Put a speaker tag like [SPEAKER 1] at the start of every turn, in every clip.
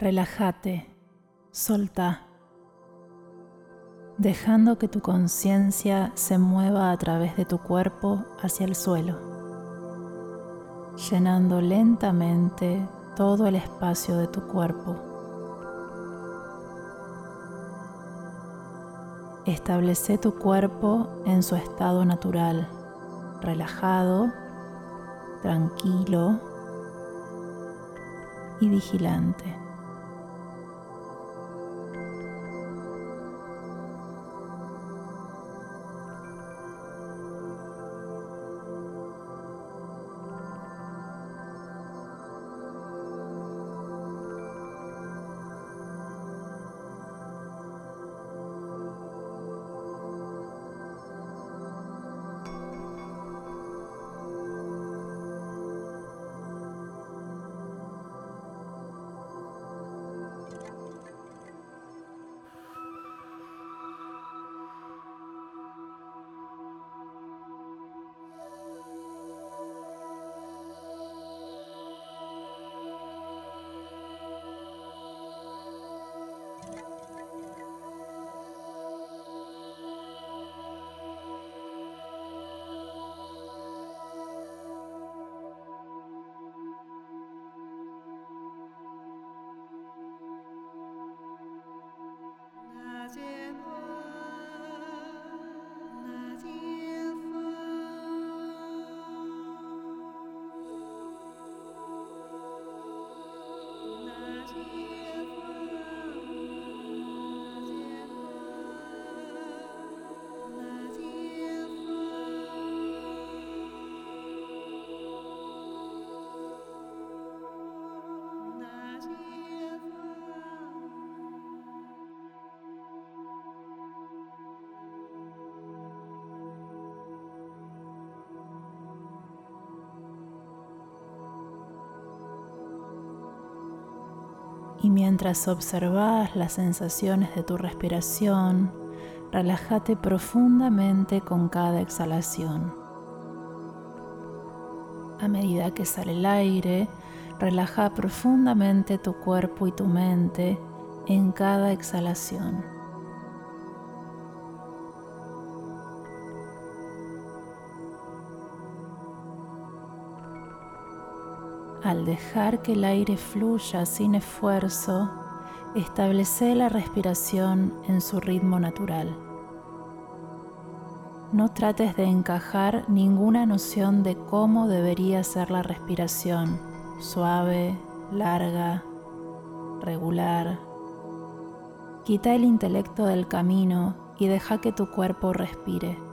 [SPEAKER 1] Relájate, solta, dejando que tu conciencia se mueva a través de tu cuerpo hacia el suelo, llenando lentamente todo el espacio de tu cuerpo. Establece tu cuerpo en su estado natural, relajado, tranquilo y vigilante. Y mientras observas las sensaciones de tu respiración, relájate profundamente con cada exhalación. A medida que sale el aire, relaja profundamente tu cuerpo y tu mente en cada exhalación. Al dejar que el aire fluya sin esfuerzo, establece la respiración en su ritmo natural. No trates de encajar ninguna noción de cómo debería ser la respiración, suave, larga, regular. Quita el intelecto del camino y deja que tu cuerpo respire.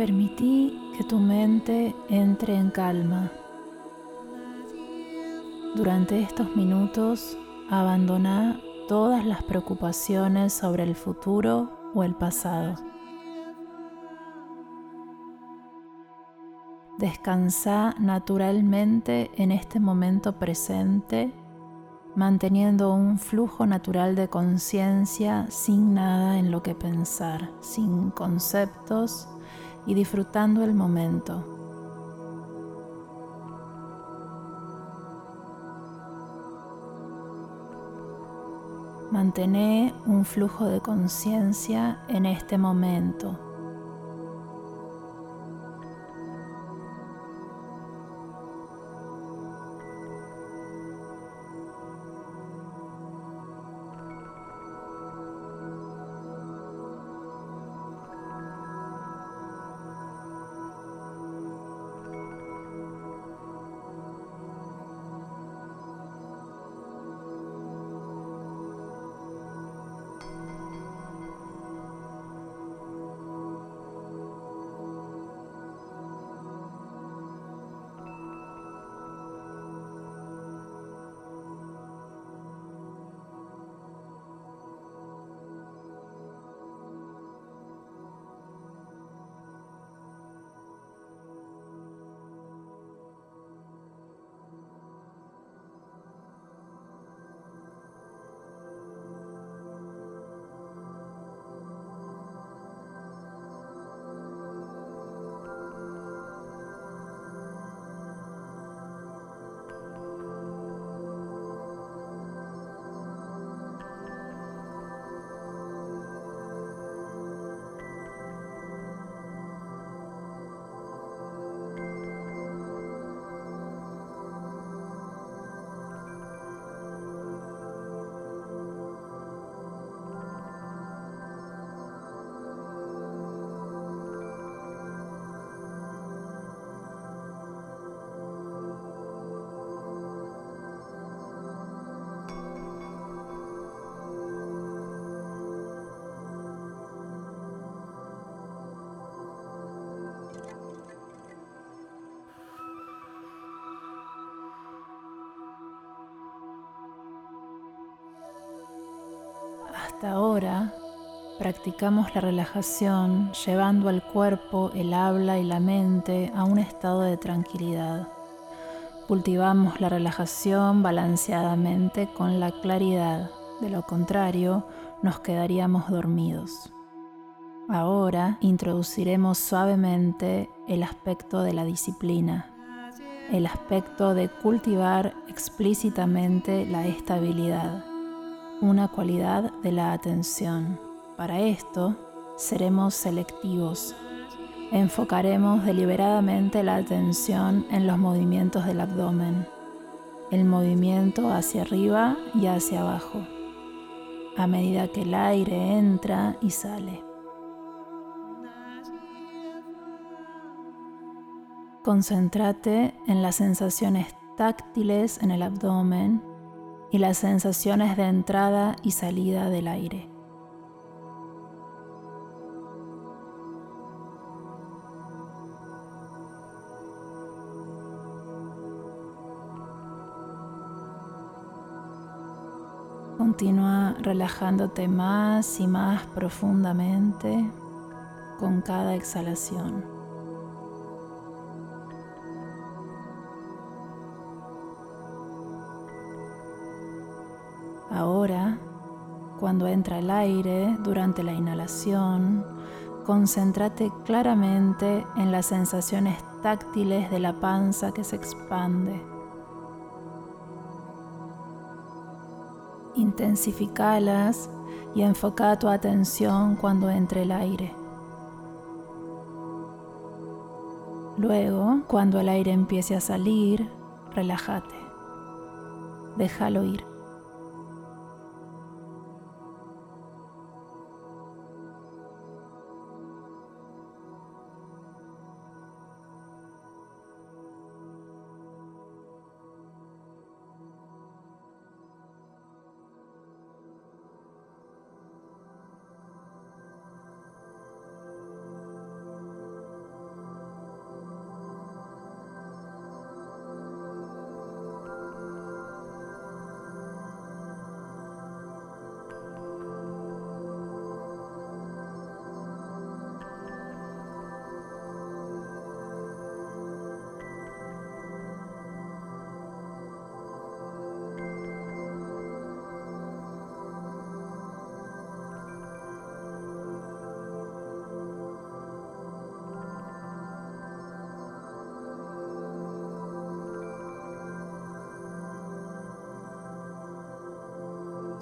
[SPEAKER 1] Permití que tu mente entre en calma. Durante estos minutos abandona todas las preocupaciones sobre el futuro o el pasado. Descansa naturalmente en este momento presente, manteniendo un flujo natural de conciencia sin nada en lo que pensar, sin conceptos y disfrutando el momento. Mantén un flujo de conciencia en este momento. Hasta ahora practicamos la relajación llevando al cuerpo, el habla y la mente a un estado de tranquilidad. Cultivamos la relajación balanceadamente con la claridad, de lo contrario nos quedaríamos dormidos. Ahora introduciremos suavemente el aspecto de la disciplina, el aspecto de cultivar explícitamente la estabilidad una cualidad de la atención. Para esto, seremos selectivos. Enfocaremos deliberadamente la atención en los movimientos del abdomen, el movimiento hacia arriba y hacia abajo, a medida que el aire entra y sale. Concéntrate en las sensaciones táctiles en el abdomen y las sensaciones de entrada y salida del aire. Continúa relajándote más y más profundamente con cada exhalación. Cuando entra el aire durante la inhalación, concéntrate claramente en las sensaciones táctiles de la panza que se expande. Intensificalas y enfoca tu atención cuando entre el aire. Luego, cuando el aire empiece a salir, relájate. Déjalo ir.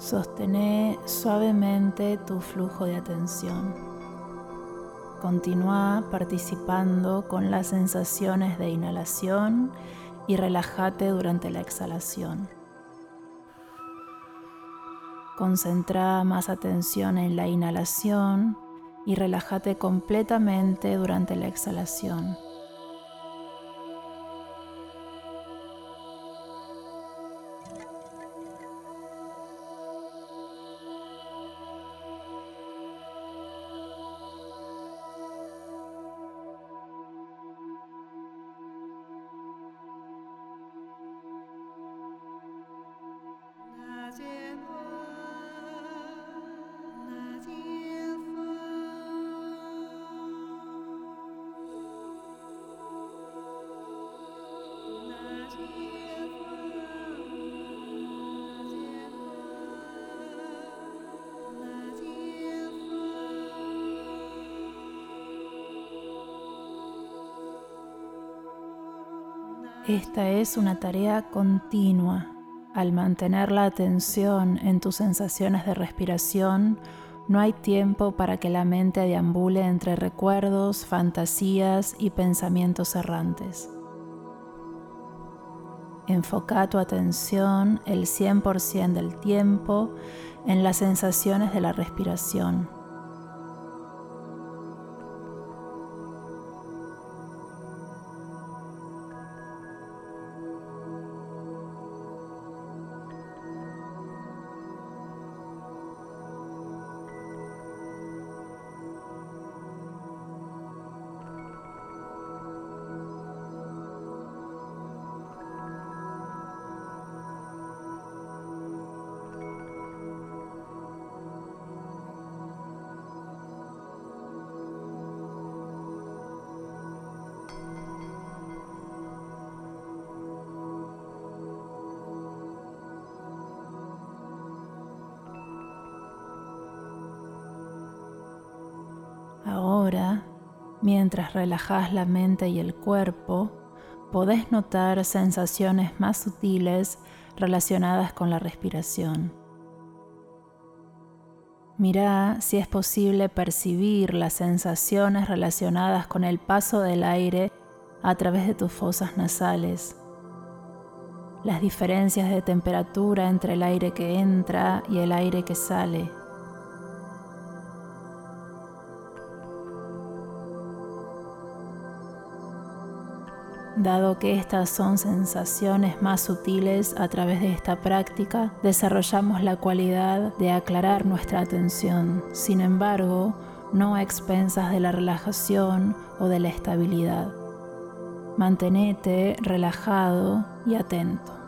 [SPEAKER 1] Sostené suavemente tu flujo de atención. Continúa participando con las sensaciones de inhalación y relájate durante la exhalación. Concentra más atención en la inhalación y relájate completamente durante la exhalación. Esta es una tarea continua. Al mantener la atención en tus sensaciones de respiración, no hay tiempo para que la mente deambule entre recuerdos, fantasías y pensamientos errantes. Enfoca tu atención el 100% del tiempo en las sensaciones de la respiración. Ahora, mientras relajas la mente y el cuerpo, podés notar sensaciones más sutiles relacionadas con la respiración. Mira si es posible percibir las sensaciones relacionadas con el paso del aire a través de tus fosas nasales, las diferencias de temperatura entre el aire que entra y el aire que sale Dado que estas son sensaciones más sutiles, a través de esta práctica desarrollamos la cualidad de aclarar nuestra atención, sin embargo, no a expensas de la relajación o de la estabilidad. Mantenete relajado y atento.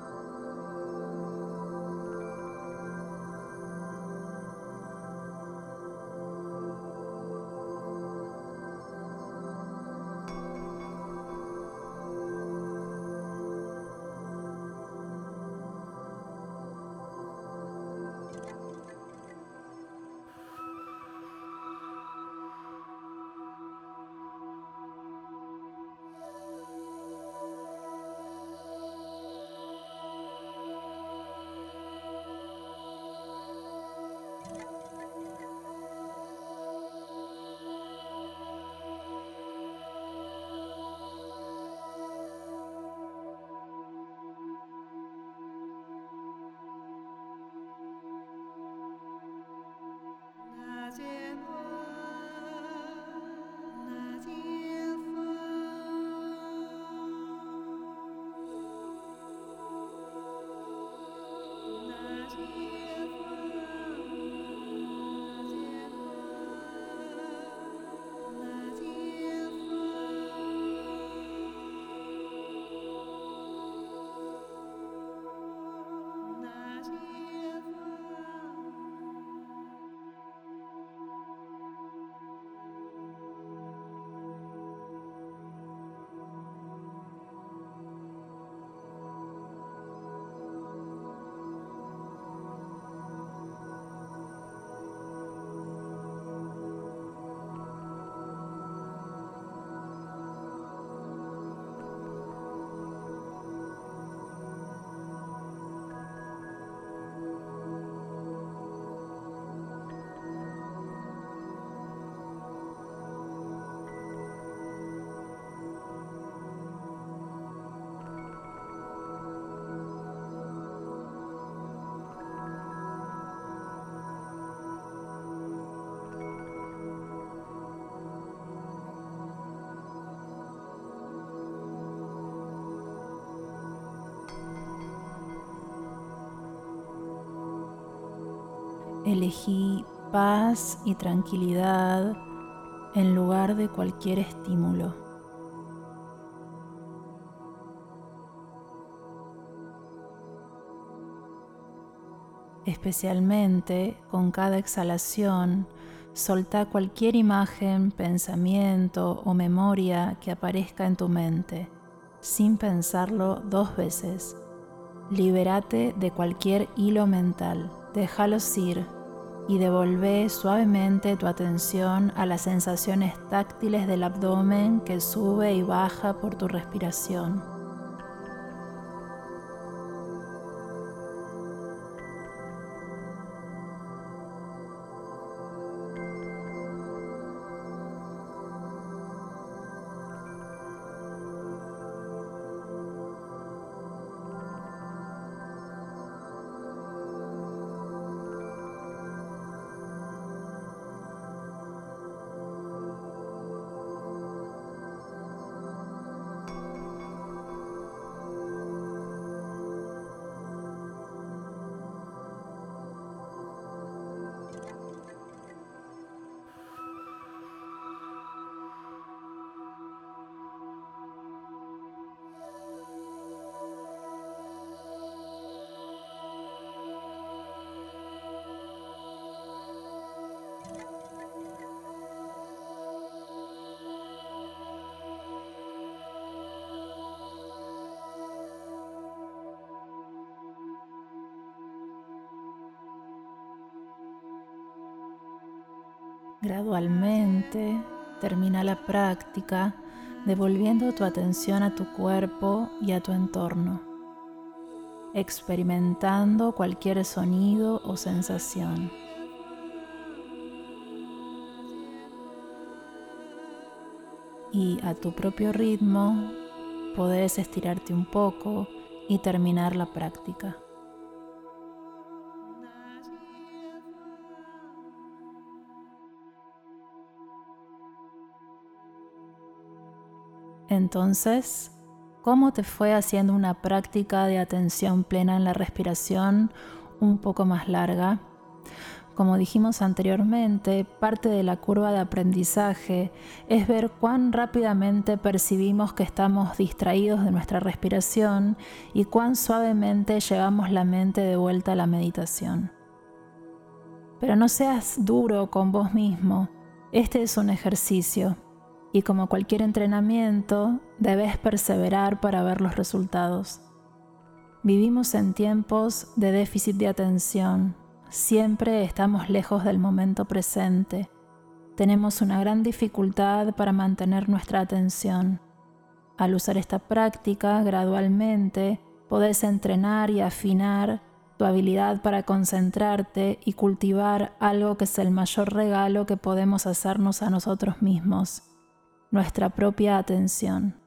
[SPEAKER 1] Elegí paz y tranquilidad en lugar de cualquier estímulo. Especialmente con cada exhalación, solta cualquier imagen, pensamiento o memoria que aparezca en tu mente, sin pensarlo dos veces. Libérate de cualquier hilo mental, déjalos ir y devolvé suavemente tu atención a las sensaciones táctiles del abdomen que sube y baja por tu respiración. Gradualmente termina la práctica devolviendo tu atención a tu cuerpo y a tu entorno, experimentando cualquier sonido o sensación. Y a tu propio ritmo podés estirarte un poco y terminar la práctica. Entonces, ¿cómo te fue haciendo una práctica de atención plena en la respiración un poco más larga? Como dijimos anteriormente, parte de la curva de aprendizaje es ver cuán rápidamente percibimos que estamos distraídos de nuestra respiración y cuán suavemente llevamos la mente de vuelta a la meditación. Pero no seas duro con vos mismo, este es un ejercicio y como cualquier entrenamiento, debes perseverar para ver los resultados. Vivimos en tiempos de déficit de atención, siempre estamos lejos del momento presente, tenemos una gran dificultad para mantener nuestra atención. Al usar esta práctica gradualmente, podés entrenar y afinar tu habilidad para concentrarte y cultivar algo que es el mayor regalo que podemos hacernos a nosotros mismos nuestra propia atención.